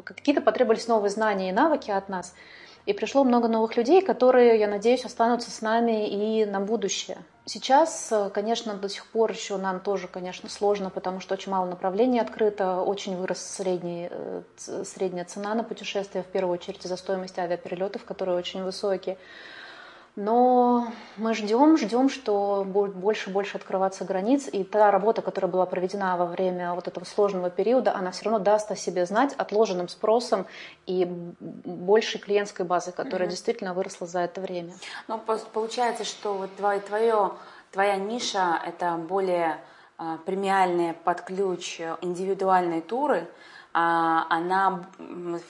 B: Какие-то потребовались новые знания и навыки от нас. И пришло много новых людей, которые, я надеюсь, останутся с нами и на будущее. Сейчас, э, конечно, до сих пор еще нам тоже, конечно, сложно, потому что очень мало направлений открыто, очень вырос средний, э, средняя цена на путешествия, в первую очередь из-за стоимости авиаперелетов, которые очень высокие. Но мы ждем, ждем, что будет больше и больше открываться границ, и та работа, которая была проведена во время вот этого сложного периода, она все равно даст о себе знать отложенным спросом и большей клиентской базы, которая mm-hmm. действительно выросла за это время.
A: Ну, получается, что вот твое, твое, твоя ниша – это более а, премиальные под ключ индивидуальные туры – она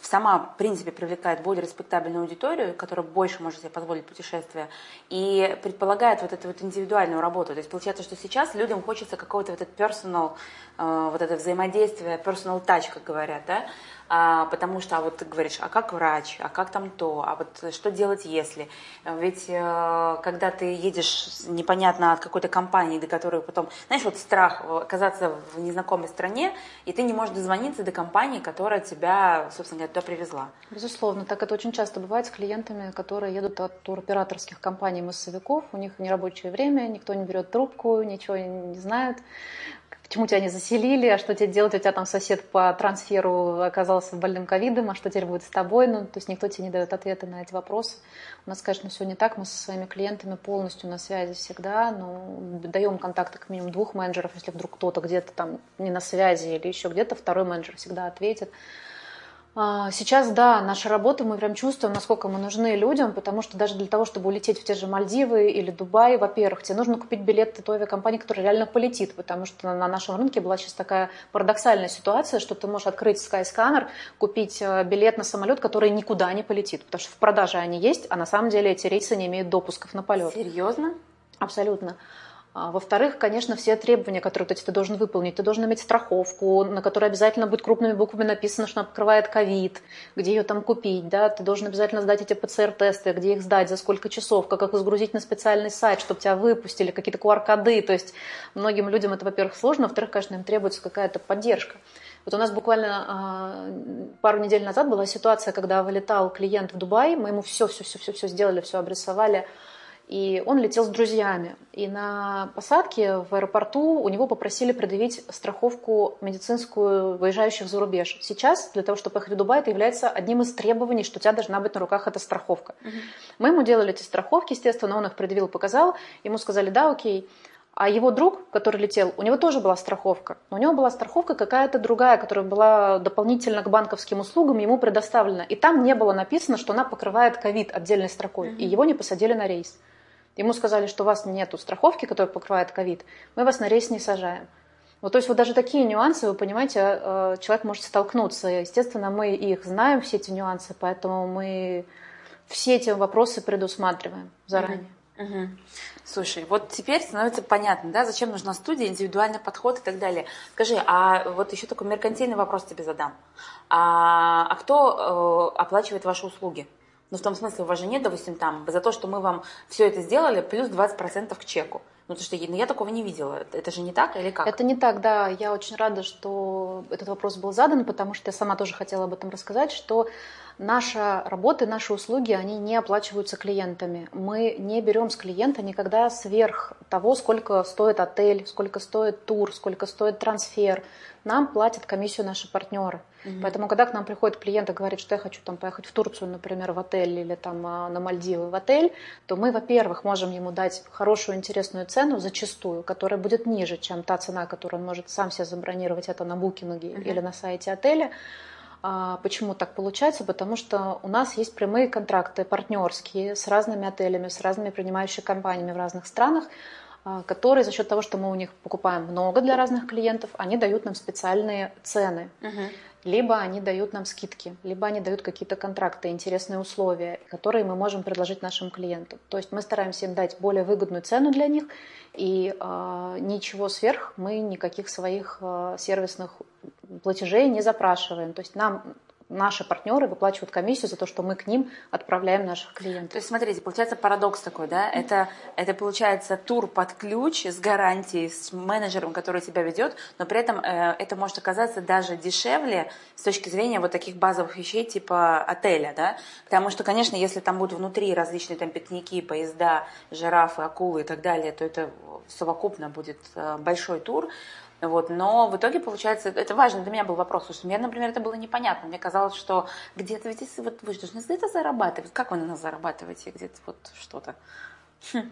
A: сама, в принципе, привлекает более респектабельную аудиторию, которая больше может себе позволить путешествия, и предполагает вот эту вот индивидуальную работу. То есть получается, что сейчас людям хочется какого-то вот этот personal, э, вот это взаимодействие, personal touch, как говорят, да, а, потому что а вот ты говоришь, а как врач, а как там то, а вот что делать если? Ведь э, когда ты едешь непонятно от какой-то компании, до которой потом, знаешь, вот страх оказаться в незнакомой стране, и ты не можешь дозвониться до компании, которая тебя, собственно говоря, туда привезла.
B: Безусловно, так это очень часто бывает с клиентами, которые едут от туроператорских компаний массовиков, у них нерабочее время, никто не берет трубку, ничего не знают почему тебя не заселили, а что тебе делать, у тебя там сосед по трансферу оказался больным ковидом, а что теперь будет с тобой, ну, то есть никто тебе не дает ответы на эти вопросы. У нас, конечно, все не так, мы со своими клиентами полностью на связи всегда, но даем контакты как минимум двух менеджеров, если вдруг кто-то где-то там не на связи или еще где-то, второй менеджер всегда ответит. А, сейчас, да, наша работа, мы прям чувствуем, насколько мы нужны людям, потому что даже для того, чтобы улететь в те же Мальдивы или Дубай, во-первых, тебе нужно купить билет той авиакомпании, которая реально полетит, потому что на нашем рынке была сейчас такая парадоксальная ситуация, что ты можешь открыть Skyscanner, купить э, билет на самолет, который никуда не полетит, потому что в продаже они есть, а на самом деле эти рейсы не имеют допусков на полет.
A: Серьезно?
B: Абсолютно. А, во-вторых, конечно, все требования, которые ты должен выполнить. Ты должен иметь страховку, на которой обязательно будет крупными буквами написано, что она покрывает ковид, где ее там купить. Да? Ты должен обязательно сдать эти ПЦР-тесты, где их сдать, за сколько часов, как их загрузить на специальный сайт, чтобы тебя выпустили, какие-то QR-коды. То есть многим людям это, во-первых, сложно, во-вторых, конечно, им требуется какая-то поддержка. Вот у нас буквально а, пару недель назад была ситуация, когда вылетал клиент в Дубай, мы ему все-все-все-все сделали, все обрисовали, и он летел с друзьями. И на посадке в аэропорту у него попросили предъявить страховку медицинскую выезжающих за рубеж. Сейчас для того, чтобы поехать в Дубай, это является одним из требований, что у тебя должна быть на руках эта страховка. Угу. Мы ему делали эти страховки, естественно, он их предъявил, показал. Ему сказали, да, окей. А его друг, который летел, у него тоже была страховка. Но у него была страховка какая-то другая, которая была дополнительно к банковским услугам ему предоставлена. И там не было написано, что она покрывает ковид отдельной строкой. Mm-hmm. И его не посадили на рейс. Ему сказали, что у вас нет страховки, которая покрывает ковид, мы вас на рейс не сажаем. Вот, то есть вот даже такие нюансы, вы понимаете, э, человек может столкнуться. Естественно, мы их знаем, все эти нюансы, поэтому мы все эти вопросы предусматриваем заранее.
A: Угу. Слушай, вот теперь становится понятно, да, зачем нужна студия, индивидуальный подход и так далее. Скажи, а вот еще такой меркантильный вопрос тебе задам. А, а кто э, оплачивает ваши услуги? Ну, в том смысле, у вас же нет, допустим, там, за то, что мы вам все это сделали, плюс 20% к чеку. Ну, то что ну, я такого не видела. Это же не так или как?
B: Это не так, да. Я очень рада, что этот вопрос был задан, потому что я сама тоже хотела об этом рассказать, что наша работа, наши услуги, они не оплачиваются клиентами. Мы не берем с клиента никогда сверх того, сколько стоит отель, сколько стоит тур, сколько стоит трансфер. Нам платят комиссию наши партнеры. Угу. Поэтому, когда к нам приходит клиент и говорит, что я хочу там поехать в Турцию, например, в отель или там а, на Мальдивы в отель, то мы, во-первых, можем ему дать хорошую, интересную цену зачастую, которая будет ниже, чем та цена, которую он может сам себе забронировать это на букинге угу. или на сайте отеля. А почему так получается? Потому что у нас есть прямые контракты партнерские с разными отелями, с разными принимающими компаниями в разных странах, а, которые за счет того, что мы у них покупаем много для разных клиентов, они дают нам специальные цены. Uh-huh. Либо они дают нам скидки, либо они дают какие-то контракты, интересные условия, которые мы можем предложить нашим клиентам. То есть мы стараемся им дать более выгодную цену для них, и э, ничего сверх мы никаких своих э, сервисных платежей не запрашиваем. То есть нам наши партнеры выплачивают комиссию за то, что мы к ним отправляем наших клиентов.
A: То есть, смотрите, получается парадокс такой, да? Это, это получается тур под ключ с гарантией, с менеджером, который тебя ведет, но при этом э, это может оказаться даже дешевле с точки зрения вот таких базовых вещей типа отеля, да? Потому что, конечно, если там будут внутри различные там пикники, поезда, жирафы, акулы и так далее, то это совокупно будет э, большой тур. Вот, но в итоге, получается, это важно для меня был вопрос, потому что мне, например, это было непонятно. Мне казалось, что где-то ведь вот вы же должны где-то зарабатывать. Как вы на нас зарабатываете где-то вот что-то?
B: Хм.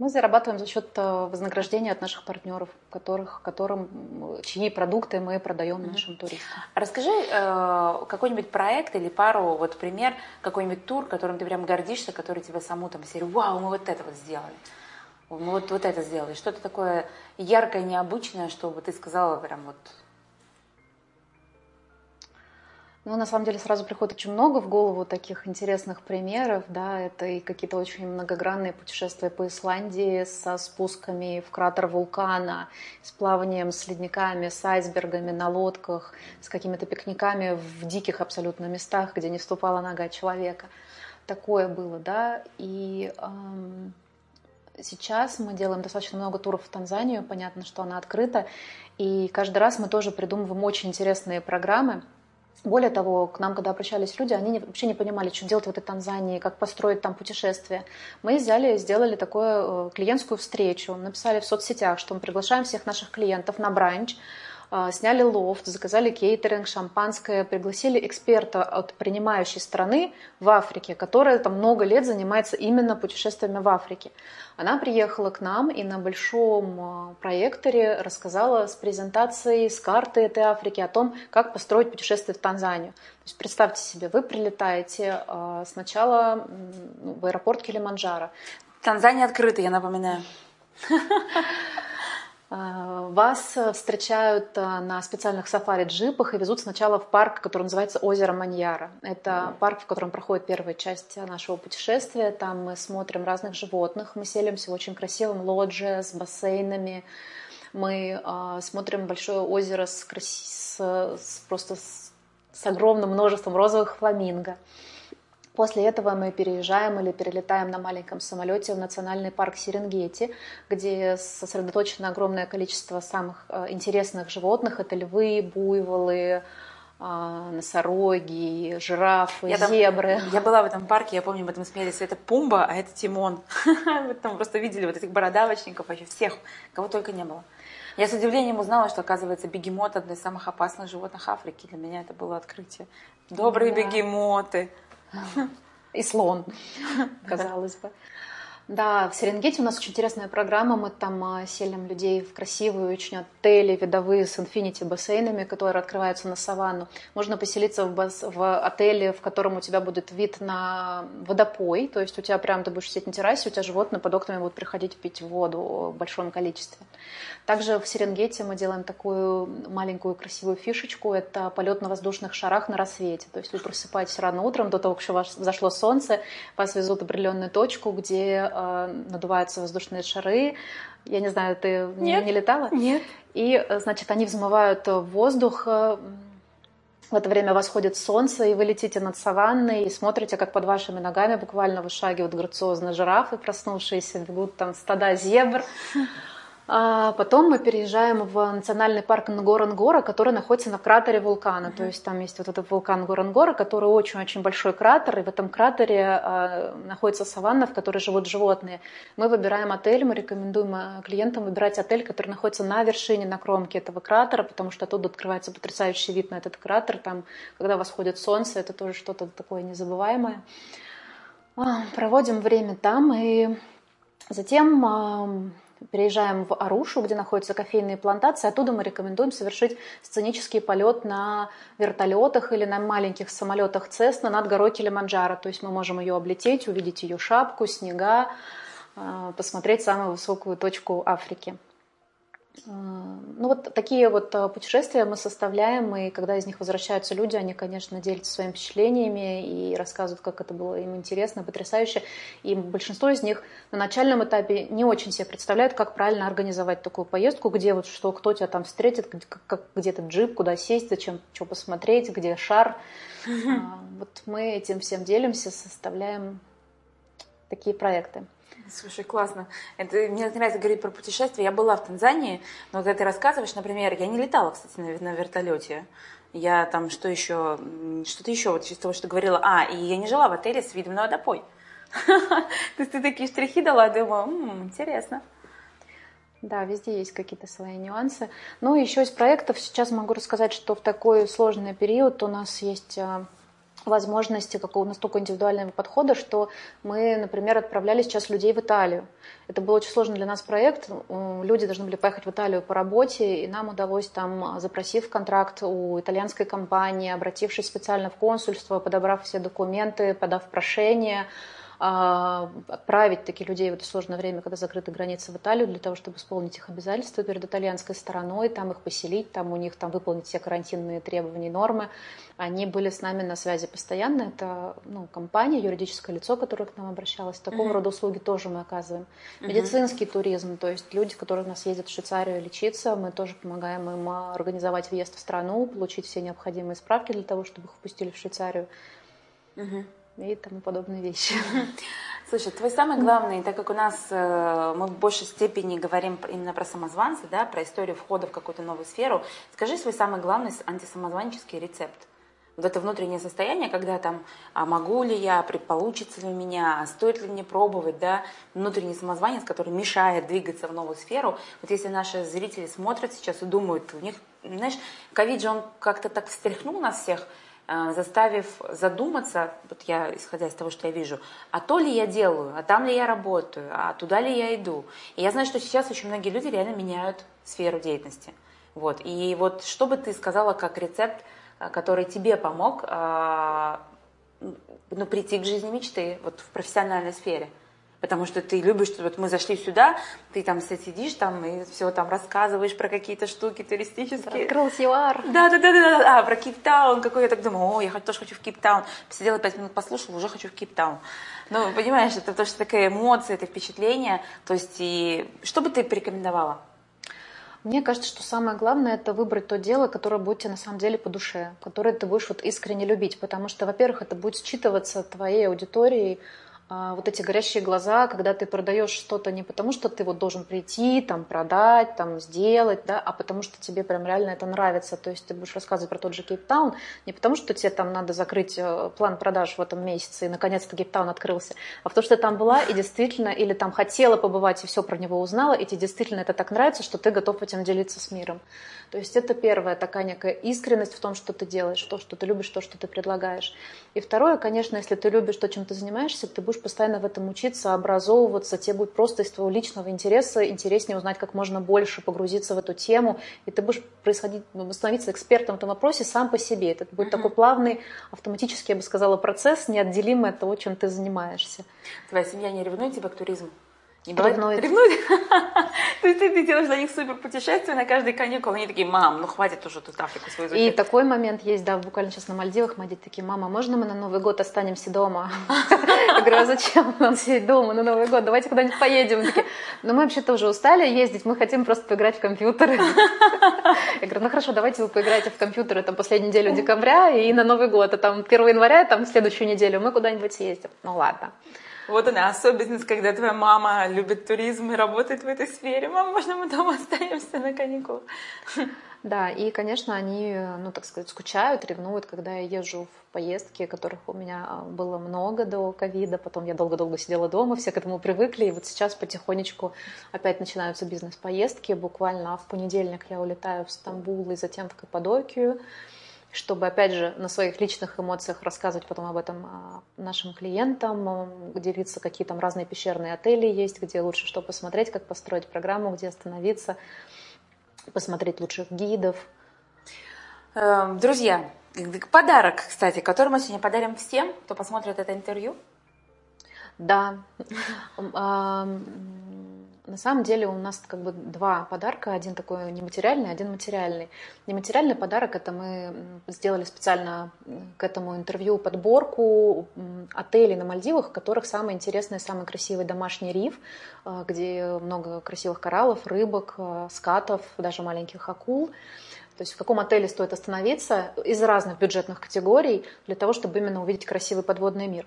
B: Мы зарабатываем за счет э, вознаграждения от наших партнеров, которых, которым, чьи продукты мы продаем mm-hmm. нашим туристам.
A: Расскажи э, какой-нибудь проект или пару, вот пример, какой-нибудь тур, которым ты прям гордишься, который тебе саму там серию, вау, мы вот это вот сделали вот, вот это сделали. Что-то такое яркое, необычное, чтобы ты сказала прям вот...
B: Ну, на самом деле, сразу приходит очень много в голову таких интересных примеров, да, это и какие-то очень многогранные путешествия по Исландии со спусками в кратер вулкана, с плаванием с ледниками, с айсбергами на лодках, с какими-то пикниками в диких абсолютно местах, где не ступала нога человека. Такое было, да, и эм, Сейчас мы делаем достаточно много туров в Танзанию, понятно, что она открыта, и каждый раз мы тоже придумываем очень интересные программы. Более того, к нам, когда обращались люди, они вообще не понимали, что делать в этой Танзании, как построить там путешествие. Мы взяли, сделали такую э, клиентскую встречу, написали в соцсетях, что мы приглашаем всех наших клиентов на бранч, сняли лофт, заказали кейтеринг, шампанское, пригласили эксперта от принимающей страны в Африке, которая там много лет занимается именно путешествиями в Африке. Она приехала к нам и на большом а, проекторе рассказала с презентацией, с карты этой Африки о том, как построить путешествие в Танзанию. То есть представьте себе, вы прилетаете а, сначала в аэропорт Килиманджаро.
A: Танзания открыта, я напоминаю.
B: А, вас встречают а, на специальных сафари-джипах и везут сначала в парк, который называется озеро Маньяра. Это парк, в котором проходит первая часть нашего путешествия. Там мы смотрим разных животных. Мы селимся в очень красивом лодже с бассейнами. Мы э, смотрим большое озеро с, с, с просто с, с огромным множеством розовых фламинго. После этого мы переезжаем или перелетаем на маленьком самолете в национальный парк Серенгети, где сосредоточено огромное количество самых э, интересных животных. Это львы, буйволы, а, носороги, жирафы, я зебры.
A: Там, я была в этом парке, я помню, мы там смеялись, это Пумба, а это Тимон. Мы там просто видели вот этих бородавочников, вообще всех, кого только не было. Я с удивлением узнала, что, оказывается, бегемот – одно из самых опасных животных Африки. Для меня это было открытие. Добрые да. бегемоты.
B: И слон, казалось бы. Да, в Серенгете у нас очень интересная программа. Мы там а, селим людей в красивые очень отели, видовые с инфинити бассейнами, которые открываются на саванну. Можно поселиться в, бас... в отеле, в котором у тебя будет вид на водопой. То есть у тебя прям ты будешь сидеть на террасе, у тебя животные под окнами будут приходить пить воду в большом количестве. Также в Серенгете мы делаем такую маленькую красивую фишечку. Это полет на воздушных шарах на рассвете. То есть вы просыпаетесь рано утром, до того, как еще зашло солнце, вас везут в определенную точку, где э, надуваются воздушные шары. Я не знаю, ты
A: Нет.
B: не летала?
A: Нет.
B: И, значит, они взмывают воздух, в это время восходит солнце, и вы летите над саванной и смотрите, как под вашими ногами буквально вышагивают грациозно жирафы, проснувшиеся, бегут там стада зебр. А потом мы переезжаем в национальный парк Нгоронгора, который находится на кратере вулкана. Mm-hmm. То есть там есть вот этот вулкан Ngorongoro, который очень-очень большой кратер, и в этом кратере а, находится саванна, в которой живут животные. Мы выбираем отель, мы рекомендуем а, клиентам выбирать отель, который находится на вершине, на кромке этого кратера, потому что оттуда открывается потрясающий вид на этот кратер. Там, когда восходит солнце, это тоже что-то такое незабываемое. Проводим время там, и затем Переезжаем в Арушу, где находятся кофейные плантации. Оттуда мы рекомендуем совершить сценический полет на вертолетах или на маленьких самолетах Цесна над горой Килиманджаро. То есть мы можем ее облететь, увидеть ее шапку, снега, э, посмотреть самую высокую точку Африки. Ну вот такие вот э, путешествия мы составляем, и когда из них возвращаются люди, они, конечно, делятся своими впечатлениями и рассказывают, как это было им интересно, потрясающе. И большинство из них на начальном этапе не очень себе представляют, как правильно организовать такую поездку, где вот что, кто тебя там встретит, как, где то джип, куда сесть, зачем, что посмотреть, где шар. А, вот мы этим всем делимся, составляем такие проекты.
A: Слушай, классно. Это, мне нравится говорить про путешествия. Я была в Танзании, но когда ты рассказываешь, например, я не летала, кстати, на, на вертолете. Я там что еще, что-то еще, вот из того, что говорила. А, и я не жила в отеле с видом на водопой. То есть ты такие штрихи дала, думаю, интересно.
B: Да, везде есть какие-то свои нюансы. Ну, еще из проектов сейчас могу рассказать, что в такой сложный период у нас есть а, возможности какого настолько индивидуального подхода, что мы, например, отправляли сейчас людей в Италию. Это был очень сложный для нас проект. Люди должны были поехать в Италию по работе, и нам удалось там, запросив контракт у итальянской компании, обратившись специально в консульство, подобрав все документы, подав прошение, отправить таких людей в это сложное время, когда закрыты границы в Италию, для того, чтобы исполнить их обязательства перед итальянской стороной, там их поселить, там у них там выполнить все карантинные требования и нормы. Они были с нами на связи постоянно. Это ну, компания, юридическое лицо, которое к нам обращалось. Такого uh-huh. рода услуги тоже мы оказываем. Медицинский uh-huh. туризм, то есть люди, которые у нас ездят в Швейцарию лечиться, мы тоже помогаем им а, организовать въезд в страну, получить все необходимые справки для того, чтобы их впустили в Швейцарию. Uh-huh и тому подобные вещи.
A: Слушай, твой самый главный, так как у нас э, мы в большей степени говорим именно про самозванца, да, про историю входа в какую-то новую сферу, скажи свой самый главный антисамозванческий рецепт. вот это внутреннее состояние, когда там, а могу ли я, получится ли у меня, а стоит ли мне пробовать, да, внутренний самозванец, который мешает двигаться в новую сферу. Вот если наши зрители смотрят сейчас и думают, у них, знаешь, ковид же он как-то так встряхнул нас всех, заставив задуматься, вот я, исходя из того, что я вижу, а то ли я делаю, а там ли я работаю, а туда ли я иду. И я знаю, что сейчас очень многие люди реально меняют сферу деятельности. Вот. И вот что бы ты сказала как рецепт, э, который тебе помог э, ну, прийти к жизни мечты вот в профессиональной сфере? Потому что ты любишь, что вот мы зашли сюда, ты там сидишь там и все там рассказываешь про какие-то штуки туристические.
B: Открылся ЮАР.
A: Да, да, да, да, да, а, про Кейптаун, какой я так думаю, о, я тоже хочу в Кейптаун. Посидела пять минут, послушала, уже хочу в Кейптаун. Ну, понимаешь, это то, что такая эмоция, это впечатление. То есть, и что бы ты порекомендовала?
B: Мне кажется, что самое главное это выбрать то дело, которое будет тебе на самом деле по душе, которое ты будешь вот искренне любить, потому что, во-первых, это будет считываться твоей аудиторией, а, вот эти горящие глаза, когда ты продаешь что-то не потому, что ты вот должен прийти, там, продать, там, сделать, да, а потому что тебе прям реально это нравится. То есть ты будешь рассказывать про тот же Кейптаун не потому, что тебе там надо закрыть э, план продаж в этом месяце, и наконец-то Кейптаун открылся, а потому что ты там была и действительно, или там хотела побывать и все про него узнала, и тебе действительно это так нравится, что ты готов этим делиться с миром. То есть это первая такая некая искренность в том, что ты делаешь, то, что ты любишь, то, что ты предлагаешь. И второе, конечно, если ты любишь то, чем ты занимаешься, ты будешь постоянно в этом учиться, образовываться, тебе будет просто из твоего личного интереса интереснее узнать как можно больше, погрузиться в эту тему, и ты будешь происходить, ну, становиться экспертом в этом вопросе сам по себе. Это будет mm-hmm. такой плавный, автоматически, я бы сказала, процесс, неотделимый от того, чем ты занимаешься.
A: Твоя семья не ревнует тебя к туризму?
B: Не бывает? Ревнует.
A: Ревнует? То есть ты, ты делаешь для них супер путешествие на каждый каникул, они такие, мам, ну хватит уже тут Африку свою
B: изучать. И такой момент есть, да, буквально сейчас на Мальдивах дети такие, мама, можно мы на Новый год останемся дома? Я говорю, а зачем нам сидеть дома на Новый год? Давайте куда-нибудь поедем. такие, ну мы вообще-то уже устали ездить, мы хотим просто поиграть в компьютеры. Я говорю, ну хорошо, давайте вы поиграете в компьютеры там последнюю неделю декабря и на Новый год, а там 1 января, там следующую неделю мы куда-нибудь съездим. Ну ладно.
A: Вот она особенность, когда твоя мама любит туризм и работает в этой сфере. Мама, можно мы дома останемся на каникулах?
B: Да, и, конечно, они, ну, так сказать, скучают, ревнуют, когда я езжу в поездки, которых у меня а, было много до ковида, потом я долго-долго сидела дома, все к этому привыкли, и вот сейчас потихонечку опять начинаются бизнес-поездки. Буквально в понедельник я улетаю в Стамбул и затем в Каппадокию чтобы, опять же, на своих личных эмоциях рассказывать потом об этом а, нашим клиентам, делиться, какие там разные пещерные отели есть, где лучше что посмотреть, как построить программу, где остановиться, посмотреть лучших гидов.
A: Эм, друзья, подарок, кстати, который мы сегодня подарим всем, кто посмотрит это интервью.
B: Да. На самом деле у нас как бы два подарка, один такой нематериальный, один материальный. Нематериальный подарок это мы сделали специально к этому интервью подборку отелей на Мальдивах, в которых самый интересный, самый красивый домашний риф, э, где много красивых кораллов, рыбок, э, скатов, даже маленьких акул. То есть в каком отеле стоит остановиться из разных бюджетных категорий для того, чтобы именно увидеть красивый подводный мир.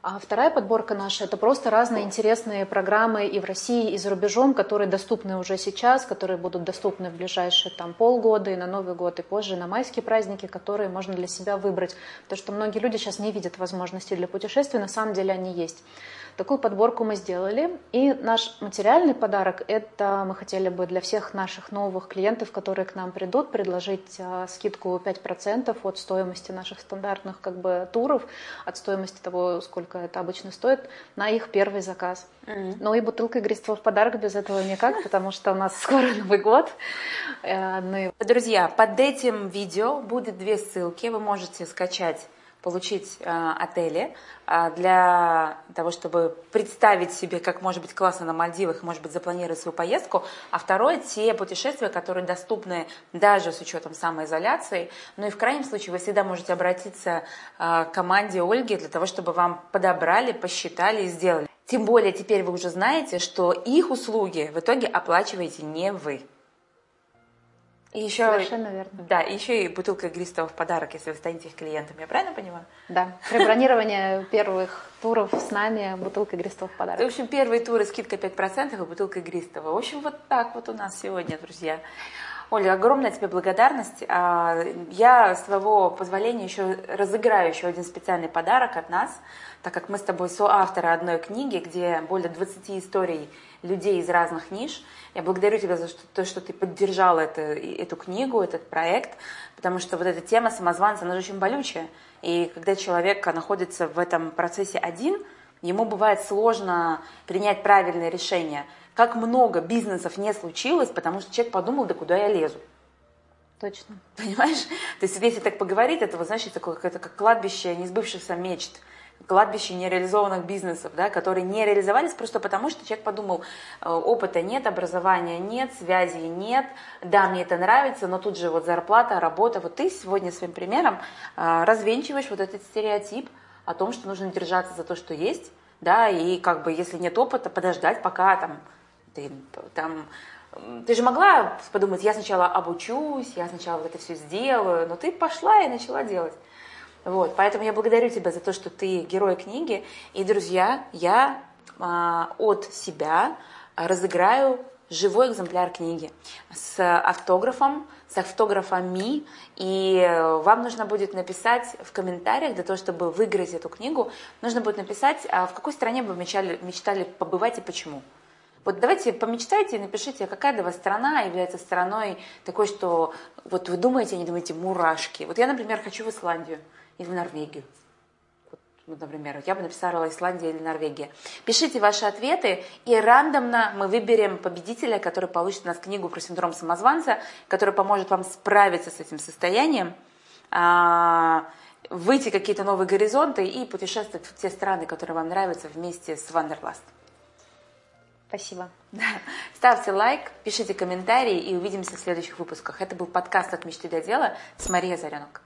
B: А вторая подборка наша – это просто разные интересные программы и в России, и за рубежом, которые доступны уже сейчас, которые будут доступны в ближайшие там, полгода, и на Новый год, и позже, на майские праздники, которые можно для себя выбрать. Потому что многие люди сейчас не видят возможности для путешествий, на самом деле они есть. Такую подборку мы сделали. И наш материальный подарок – это мы хотели бы для всех наших новых клиентов, которые к нам придут, предложить а, скидку 5% от стоимости наших стандартных как бы, туров, от стоимости того, сколько это обычно стоит, на их первый заказ. Mm-hmm. Ну и бутылка игристого в подарок без этого никак, потому что у нас скоро Новый год.
A: Э, ну Друзья, под этим видео будет две ссылки. Вы можете скачать получить э, отели э, для того, чтобы представить себе, как может быть классно на Мальдивах, может быть, запланировать свою поездку. А второе, те путешествия, которые доступны даже с учетом самоизоляции. Ну и в крайнем случае вы всегда можете обратиться э, к команде Ольги для того, чтобы вам подобрали, посчитали и сделали. Тем более теперь вы уже знаете, что их услуги в итоге оплачиваете не вы.
B: И еще, Совершенно верно.
A: Да, и еще и бутылка игристого в подарок, если вы станете их клиентом. Я правильно понимаю?
B: Да. При бронировании первых туров с нами бутылка игристого в подарок.
A: В общем, первые туры скидка 5% и бутылка игристого. В общем, вот так вот у нас сегодня, друзья. Оля, огромная тебе благодарность. А, я, с твоего позволения, еще разыграю еще один специальный подарок от нас, так как мы с тобой соавторы одной книги, где более 20 историй людей из разных ниш. Я благодарю тебя за то, что ты поддержала это, эту книгу, этот проект, потому что вот эта тема самозванца, она же очень болючая. И когда человек находится в этом процессе один, ему бывает сложно принять правильное решение. Как много бизнесов не случилось, потому что человек подумал, да куда я лезу.
B: Точно.
A: Понимаешь? То есть если так поговорить, это, вот, знаешь, такое, это как кладбище несбывшихся мечт кладбище нереализованных бизнесов, да, которые не реализовались просто потому, что человек подумал, «Э, опыта нет, образования нет, связи нет, да, мне это нравится, но тут же вот зарплата, работа. Вот ты сегодня своим примером э, развенчиваешь вот этот стереотип о том, что нужно держаться за то, что есть, да, и как бы если нет опыта, подождать, пока там ты там ты же могла подумать, я сначала обучусь, я сначала вот это все сделаю, но ты пошла и начала делать. Вот, поэтому я благодарю тебя за то, что ты герой книги. И, друзья, я а, от себя разыграю живой экземпляр книги с автографом, с автографами, и вам нужно будет написать в комментариях, для того, чтобы выиграть эту книгу, нужно будет написать, а в какой стране вы мечтали, мечтали побывать и почему. Вот давайте помечтайте и напишите, какая для вас страна является страной такой, что вот вы думаете, а не думаете, мурашки. Вот я, например, хочу в Исландию или Норвегию. Вот, например, я бы написала Исландия или Норвегия. Пишите ваши ответы, и рандомно мы выберем победителя, который получит у нас книгу про синдром самозванца, который поможет вам справиться с этим состоянием, а, выйти какие-то новые горизонты и путешествовать в те страны, которые вам нравятся вместе с Wanderlust.
B: Спасибо.
A: Ставьте лайк, пишите комментарии и увидимся в следующих выпусках. Это был подкаст «От мечты до дела» с Марией Заренок.